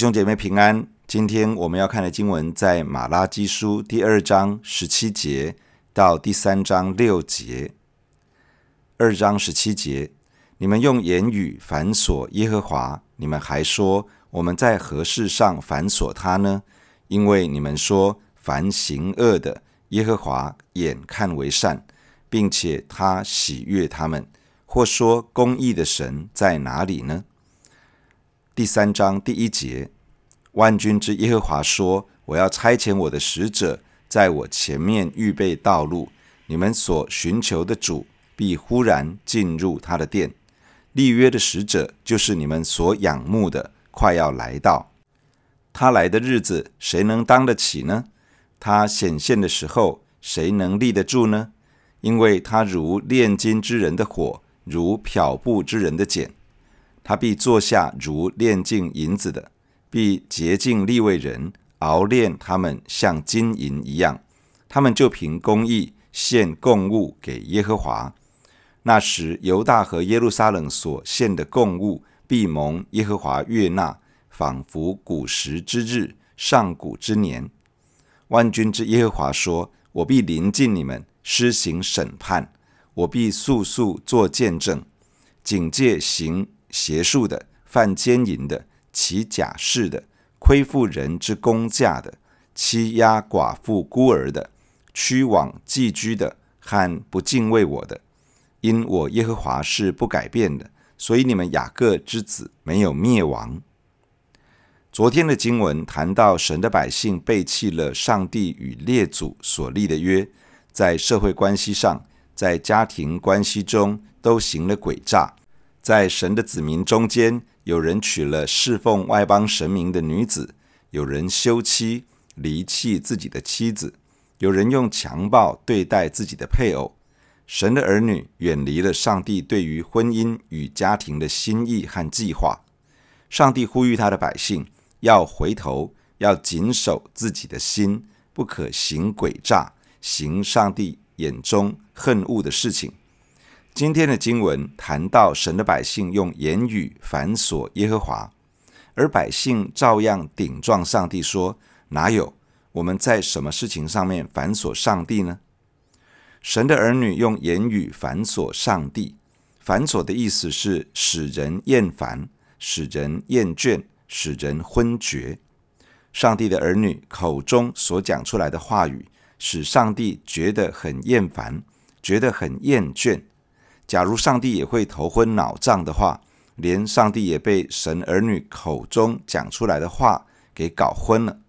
弟兄姐妹平安。今天我们要看的经文在马拉基书第二章十七节到第三章六节。二章十七节，你们用言语反锁耶和华，你们还说我们在何事上反锁他呢？因为你们说凡行恶的，耶和华眼看为善，并且他喜悦他们。或说公义的神在哪里呢？第三章第一节，万军之耶和华说：“我要差遣我的使者在我前面预备道路，你们所寻求的主必忽然进入他的殿。立约的使者就是你们所仰慕的，快要来到。他来的日子，谁能当得起呢？他显现的时候，谁能立得住呢？因为他如炼金之人的火，如漂布之人的碱。”他必坐下如炼净银子的，必洁净利未人，熬炼他们像金银一样。他们就凭公义献供物给耶和华。那时，犹大和耶路撒冷所献的供物，必蒙耶和华悦纳，仿佛古时之日，上古之年。万军之耶和华说：“我必临近你们，施行审判；我必速速作见证，警戒行。”邪术的、犯奸淫的、起假誓的、亏负人之工价的、欺压寡妇孤儿的、屈枉寄居的和不敬畏我的，因我耶和华是不改变的，所以你们雅各之子没有灭亡。昨天的经文谈到神的百姓背弃了上帝与列祖所立的约，在社会关系上，在家庭关系中都行了诡诈。在神的子民中间，有人娶了侍奉外邦神明的女子，有人休妻离弃自己的妻子，有人用强暴对待自己的配偶。神的儿女远离了上帝对于婚姻与家庭的心意和计划。上帝呼吁他的百姓要回头，要谨守自己的心，不可行诡诈，行上帝眼中恨恶的事情。今天的经文谈到神的百姓用言语反锁耶和华，而百姓照样顶撞上帝，说：“哪有我们在什么事情上面反锁上帝呢？”神的儿女用言语反锁上帝，反锁的意思是使人厌烦、使人厌倦、使人昏厥。上帝的儿女口中所讲出来的话语，使上帝觉得很厌烦，觉得很厌倦。假如上帝也会头昏脑胀的话，连上帝也被神儿女口中讲出来的话给搞昏了。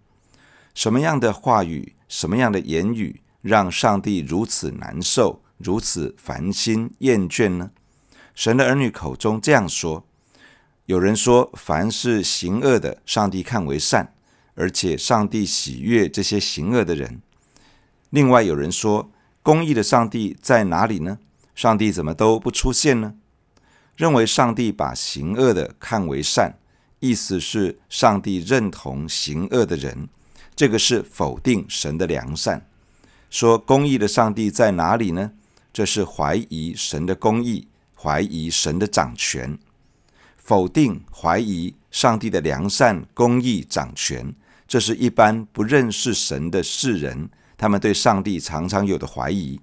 什么样的话语，什么样的言语，让上帝如此难受，如此烦心厌倦呢？神的儿女口中这样说：有人说，凡是行恶的，上帝看为善，而且上帝喜悦这些行恶的人。另外有人说，公义的上帝在哪里呢？上帝怎么都不出现呢？认为上帝把行恶的看为善，意思是上帝认同行恶的人，这个是否定神的良善。说公义的上帝在哪里呢？这是怀疑神的公义，怀疑神的掌权，否定怀疑上帝的良善、公义、掌权。这是一般不认识神的世人，他们对上帝常常有的怀疑。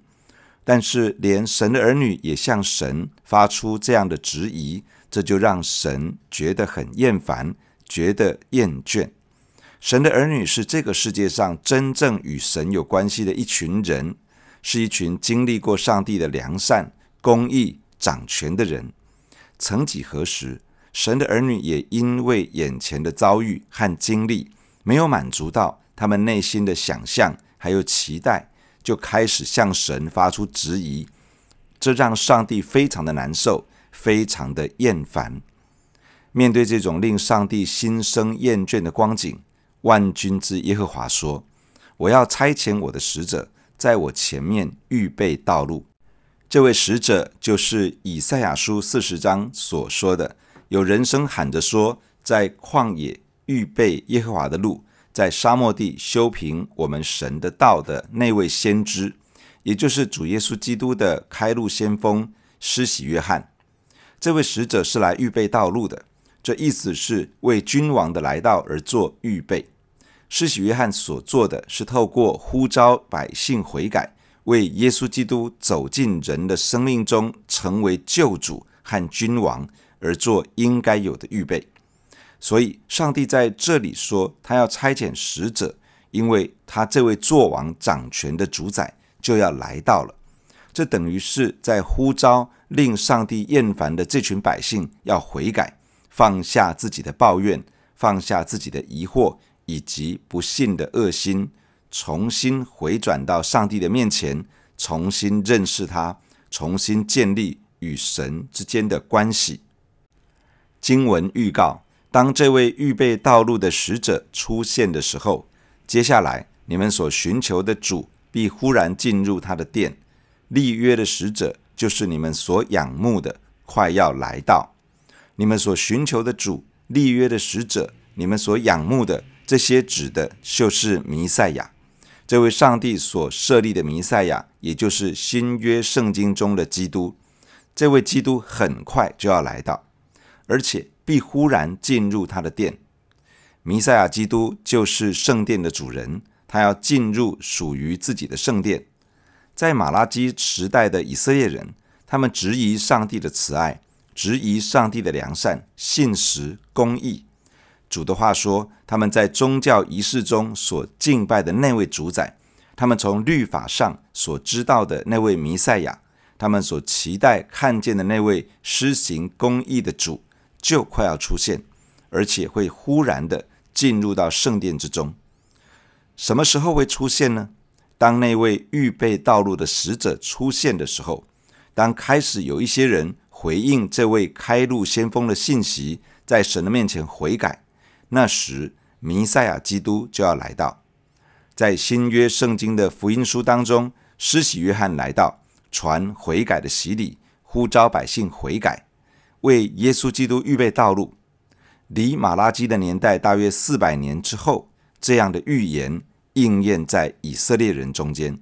但是，连神的儿女也向神发出这样的质疑，这就让神觉得很厌烦，觉得厌倦。神的儿女是这个世界上真正与神有关系的一群人，是一群经历过上帝的良善、公义、掌权的人。曾几何时，神的儿女也因为眼前的遭遇和经历，没有满足到他们内心的想象，还有期待。就开始向神发出质疑，这让上帝非常的难受，非常的厌烦。面对这种令上帝心生厌倦的光景，万军之耶和华说：“我要差遣我的使者，在我前面预备道路。”这位使者就是以赛亚书四十章所说的，有人声喊着说：“在旷野预备耶和华的路。”在沙漠地修平我们神的道的那位先知，也就是主耶稣基督的开路先锋施洗约翰。这位使者是来预备道路的，这意思是为君王的来到而做预备。施洗约翰所做的是透过呼召百姓悔改，为耶稣基督走进人的生命中，成为救主和君王而做应该有的预备。所以，上帝在这里说，他要差遣使者，因为他这位作王掌权的主宰就要来到了。这等于是在呼召令上帝厌烦的这群百姓要悔改，放下自己的抱怨，放下自己的疑惑。以及不信的恶心，重新回转到上帝的面前，重新认识他，重新建立与神之间的关系。经文预告，当这位预备道路的使者出现的时候，接下来你们所寻求的主必忽然进入他的殿。立约的使者就是你们所仰慕的，快要来到。你们所寻求的主，立约的使者，你们所仰慕的。这些指的就是弥赛亚，这位上帝所设立的弥赛亚，也就是新约圣经中的基督。这位基督很快就要来到，而且必忽然进入他的殿。弥赛亚基督就是圣殿的主人，他要进入属于自己的圣殿。在马拉基时代的以色列人，他们质疑上帝的慈爱，质疑上帝的良善、信实、公义。主的话说，他们在宗教仪式中所敬拜的那位主宰，他们从律法上所知道的那位弥赛亚，他们所期待看见的那位施行公义的主，就快要出现，而且会忽然的进入到圣殿之中。什么时候会出现呢？当那位预备道路的使者出现的时候，当开始有一些人回应这位开路先锋的信息，在神的面前悔改。那时，弥赛亚基督就要来到。在新约圣经的福音书当中，施洗约翰来到，传悔改的洗礼，呼召百姓悔改，为耶稣基督预备道路。离马拉基的年代大约四百年之后，这样的预言应验在以色列人中间。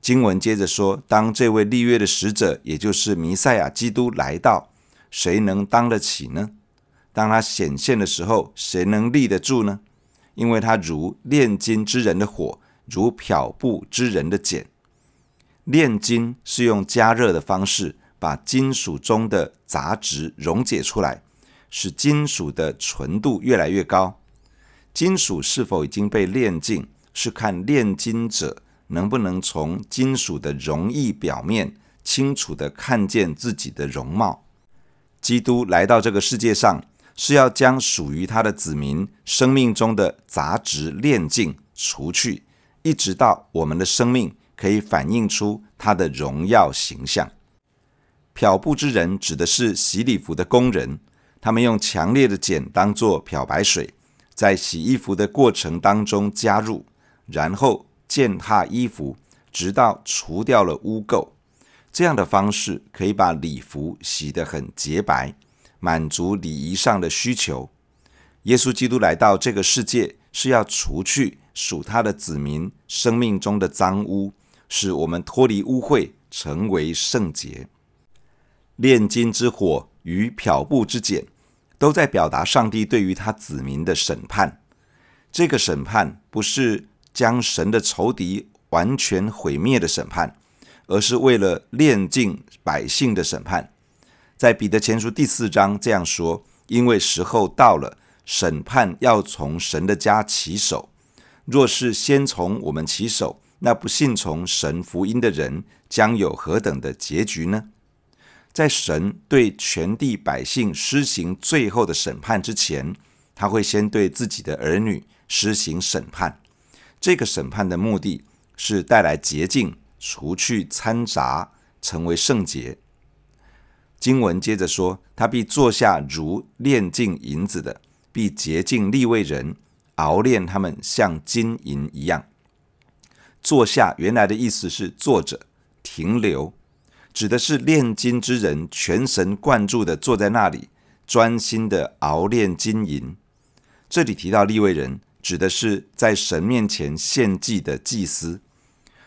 经文接着说：当这位立约的使者，也就是弥赛亚基督来到，谁能当得起呢？当他显现的时候，谁能立得住呢？因为他如炼金之人的火，如漂布之人的碱。炼金是用加热的方式把金属中的杂质溶解出来，使金属的纯度越来越高。金属是否已经被炼净，是看炼金者能不能从金属的容易表面清楚地看见自己的容貌。基督来到这个世界上。是要将属于他的子民生命中的杂质炼净除去，一直到我们的生命可以反映出他的荣耀形象。漂布之人指的是洗礼服的工人，他们用强烈的碱当做漂白水，在洗衣服的过程当中加入，然后践踏衣服，直到除掉了污垢。这样的方式可以把礼服洗得很洁白。满足礼仪上的需求。耶稣基督来到这个世界，是要除去属他的子民生命中的脏污，使我们脱离污秽，成为圣洁。炼金之火与漂布之碱，都在表达上帝对于他子民的审判。这个审判不是将神的仇敌完全毁灭的审判，而是为了炼尽百姓的审判。在彼得前书第四章这样说：“因为时候到了，审判要从神的家起手。若是先从我们起手，那不信从神福音的人将有何等的结局呢？”在神对全地百姓施行最后的审判之前，他会先对自己的儿女施行审判。这个审判的目的是带来洁净，除去掺杂，成为圣洁。经文接着说：“他必坐下如炼净银子的，必洁净利未人，熬炼他们像金银一样。”坐下原来的意思是坐着、停留，指的是炼金之人全神贯注地坐在那里，专心地熬炼金银。这里提到利未人，指的是在神面前献祭的祭司。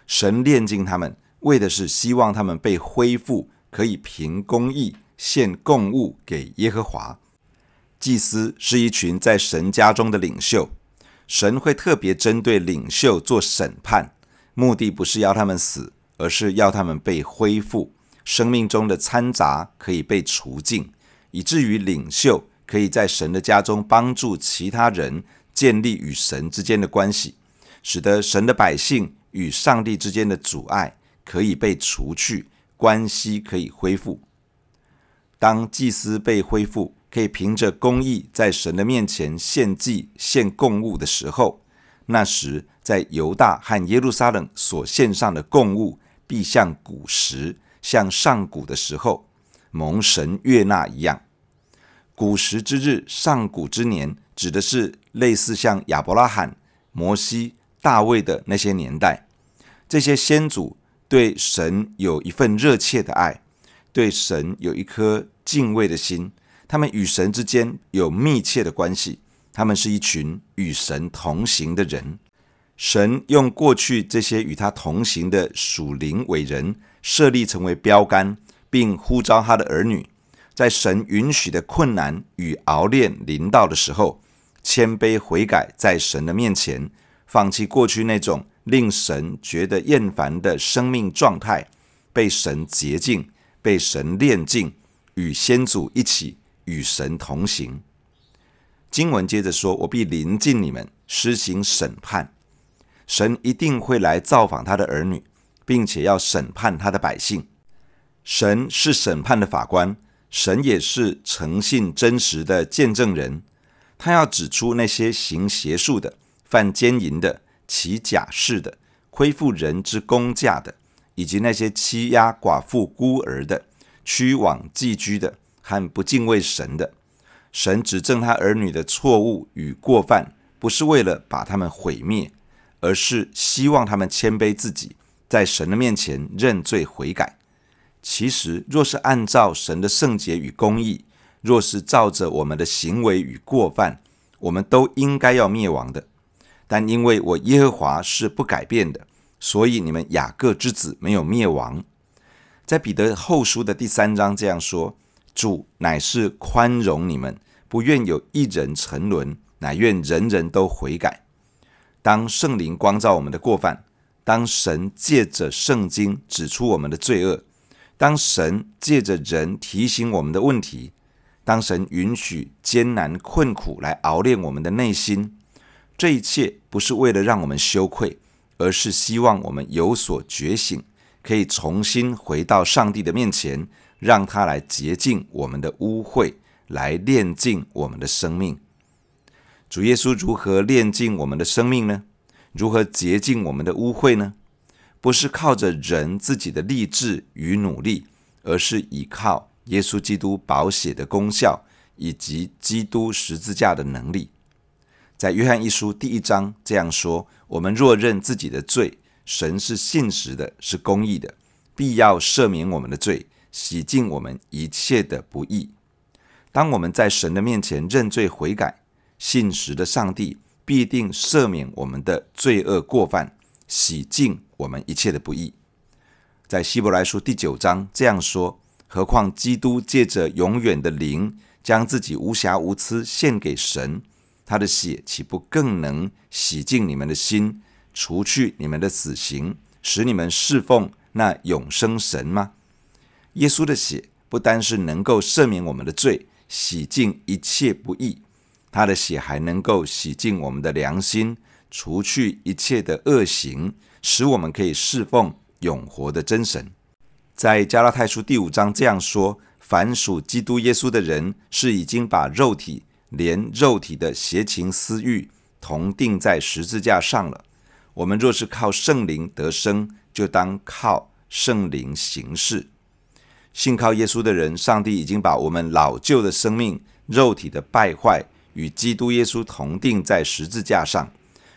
神炼金他们，为的是希望他们被恢复。可以凭公义献供物给耶和华，祭司是一群在神家中的领袖，神会特别针对领袖做审判，目的不是要他们死，而是要他们被恢复，生命中的掺杂可以被除尽，以至于领袖可以在神的家中帮助其他人建立与神之间的关系，使得神的百姓与上帝之间的阻碍可以被除去，关系可以恢复。当祭司被恢复，可以凭着公义在神的面前献祭献供物的时候，那时在犹大和耶路撒冷所献上的供物，必像古时像上古的时候蒙神悦纳一样。古时之日，上古之年，指的是类似像亚伯拉罕、摩西、大卫的那些年代。这些先祖对神有一份热切的爱，对神有一颗敬畏的心。他们与神之间有密切的关系，他们是一群与神同行的人。神用过去这些与他同行的属灵伟人设立成为标杆，并呼召他的儿女，在神允许的困难与熬炼临到的时候，谦卑悔改，在神的面前放弃过去那种令神觉得厌烦的生命状态，被神洁净，被神炼净，与先祖一起。与神同行。经文接着说：“我必临近你们，施行审判。神一定会来造访他的儿女，并且要审判他的百姓。神是审判的法官，神也是诚信真实的见证人。他要指出那些行邪术的、犯奸淫的、起假誓的、亏负人之工价的，以及那些欺压寡妇孤儿的、屈枉寄居的。”和不敬畏神的，神指正他儿女的错误与过犯，不是为了把他们毁灭，而是希望他们谦卑自己，在神的面前认罪悔改。其实，若是按照神的圣洁与公义，若是照着我们的行为与过犯，我们都应该要灭亡的。但因为我耶和华是不改变的，所以你们雅各之子没有灭亡。在彼得后书的第三章这样说。主乃是宽容你们，不愿有一人沉沦，乃愿人人都悔改。当圣灵光照我们的过犯，当神借着圣经指出我们的罪恶，当神借着人提醒我们的问题，当神允许艰难困苦来熬炼我们的内心，这一切不是为了让我们羞愧，而是希望我们有所觉醒，可以重新回到上帝的面前。让他来洁净我们的污秽，来炼净我们的生命。主耶稣如何炼净我们的生命呢？如何洁净我们的污秽呢？不是靠着人自己的励志与努力，而是依靠耶稣基督宝血的功效，以及基督十字架的能力。在约翰一书第一章这样说：“我们若认自己的罪，神是信实的，是公义的，必要赦免我们的罪。”洗净我们一切的不义。当我们在神的面前认罪悔改，信实的上帝必定赦免我们的罪恶过犯，洗净我们一切的不义。在希伯来书第九章这样说：何况基督借着永远的灵，将自己无瑕无疵献给神，他的血岂不更能洗净你们的心，除去你们的死刑，使你们侍奉那永生神吗？耶稣的血不单是能够赦免我们的罪，洗净一切不义，他的血还能够洗净我们的良心，除去一切的恶行，使我们可以侍奉永活的真神。在加拉太书第五章这样说：凡属基督耶稣的人，是已经把肉体连肉体的邪情私欲同钉在十字架上了。我们若是靠圣灵得生，就当靠圣灵行事。信靠耶稣的人，上帝已经把我们老旧的生命、肉体的败坏与基督耶稣同钉在十字架上。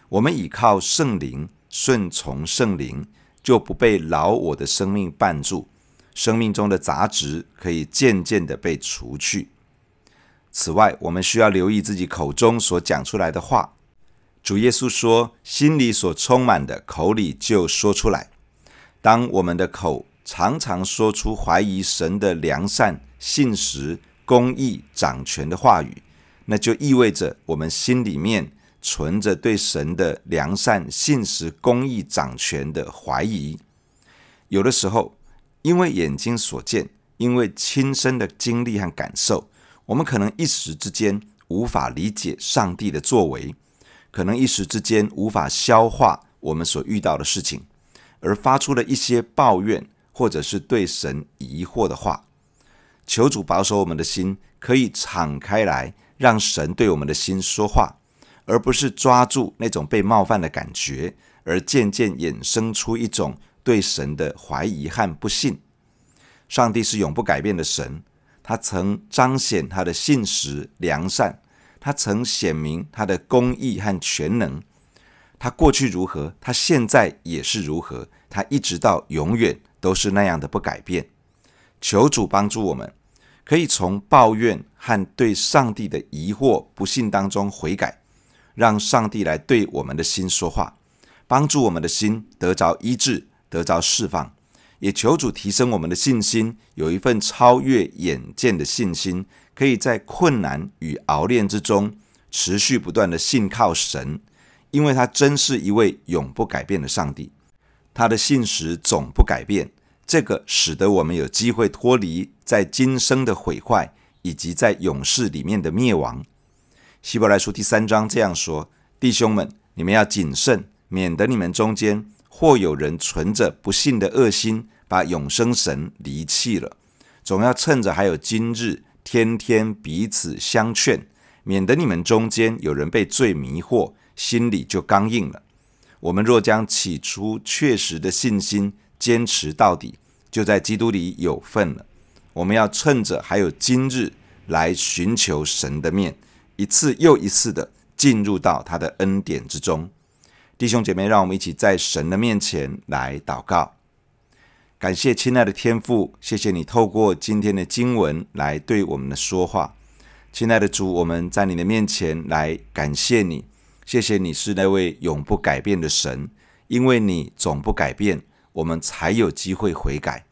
我们倚靠圣灵，顺从圣灵，就不被老我的生命绊住。生命中的杂质可以渐渐地被除去。此外，我们需要留意自己口中所讲出来的话。主耶稣说：“心里所充满的，口里就说出来。”当我们的口，常常说出怀疑神的良善、信实、公义、掌权的话语，那就意味着我们心里面存着对神的良善、信实、公义掌权的怀疑。有的时候，因为眼睛所见，因为亲身的经历和感受，我们可能一时之间无法理解上帝的作为，可能一时之间无法消化我们所遇到的事情，而发出了一些抱怨或者是对神疑惑的话。求主保守我们的心，可以敞开来，让神对我们的心说话，而不是抓住那种被冒犯的感觉，而渐渐衍生出一种对神的怀疑和不信。上帝是永不改变的神，他曾彰显他的信实良善，他曾显明他的公义和全能。他过去如何，他现在也是如何，他一直到永远都是那样的不改变。求主帮助我们，可以从抱怨和对上帝的疑惑、不信当中悔改，让上帝来对我们的心说话，帮助我们的心得着医治、得着释放。也求主提升我们的信心，有一份超越眼见的信心，可以在困难与熬炼之中持续不断的信靠神，因为他真是一位永不改变的上帝，他的信实总不改变。这个使得我们有机会脱离在今生的毁坏，以及在永世里面的灭亡。希伯来书第三章这样说：“弟兄们，你们要谨慎，免得你们中间或有人存着不信的恶心，把永生神离弃了。总要趁着还有今日，天天彼此相劝，免得你们中间有人被罪迷惑，心里就刚硬了。我们若将起初确实的信心，坚持到底，就在基督里有份了。我们要趁着还有今日来寻求神的面，一次又一次的进入到他的恩典之中。弟兄姐妹，让我们一起在神的面前来祷告。感谢亲爱的天父，谢谢你透过今天的经文来对我们的说话。亲爱的主，我们在你的面前来感谢你，谢谢你是那位永不改变的神，因为你总不改变。我们才有机会悔改，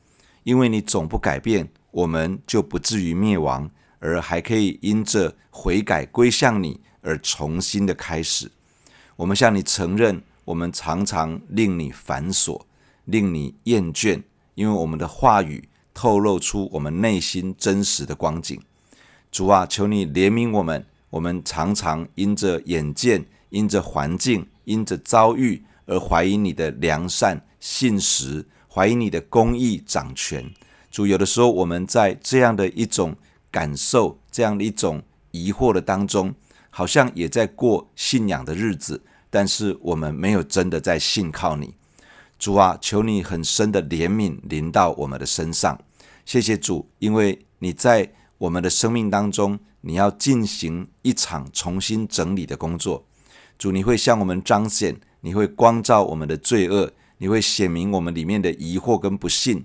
因为你总不改变，我们就不至于灭亡，而还可以因着悔改归向你而重新的开始。我们向你承认，我们常常令你繁琐，令你厌倦，因为我们的话语透露出我们内心真实的光景。主啊，求你怜悯我们，我们常常因着眼见，因着环境，因着遭遇。而怀疑你的良善、信实，怀疑你的公义掌权。主，有的时候我们在这样的一种感受、这样的一种疑惑的当中，好像也在过信仰的日子，但是我们没有真的在信靠你。主啊，求你很深的怜悯临到我们的身上。谢谢主，因为你在我们的生命当中，你要进行一场重新整理的工作。主，你会向我们彰显。你会光照我们的罪恶，你会显明我们里面的疑惑跟不信。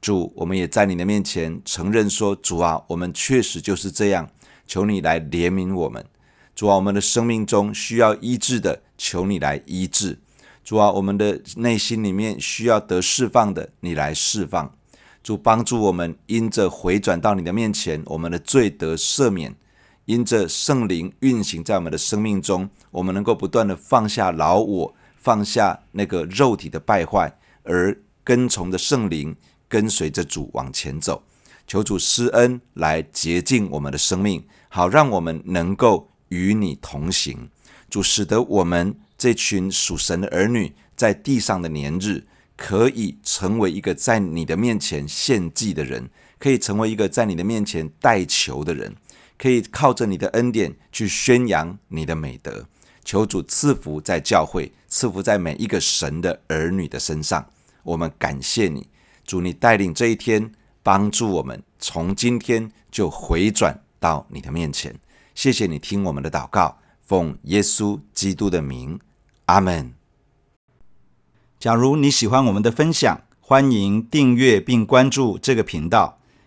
主，我们也在你的面前承认说：主啊，我们确实就是这样。求你来怜悯我们。主啊，我们的生命中需要医治的，求你来医治。主啊，我们的内心里面需要得释放的，你来释放。主，帮助我们因着回转到你的面前，我们的罪得赦免。因着圣灵运行在我们的生命中，我们能够不断的放下老我，放下那个肉体的败坏，而跟从着圣灵，跟随着主往前走。求主施恩来洁净我们的生命，好让我们能够与你同行。主使得我们这群属神的儿女，在地上的年日，可以成为一个在你的面前献祭的人，可以成为一个在你的面前代求的人。可以靠着你的恩典去宣扬你的美德，求主赐福在教会，赐福在每一个神的儿女的身上。我们感谢你，主，你带领这一天，帮助我们从今天就回转到你的面前。谢谢你听我们的祷告，奉耶稣基督的名，阿门。假如你喜欢我们的分享，欢迎订阅并关注这个频道。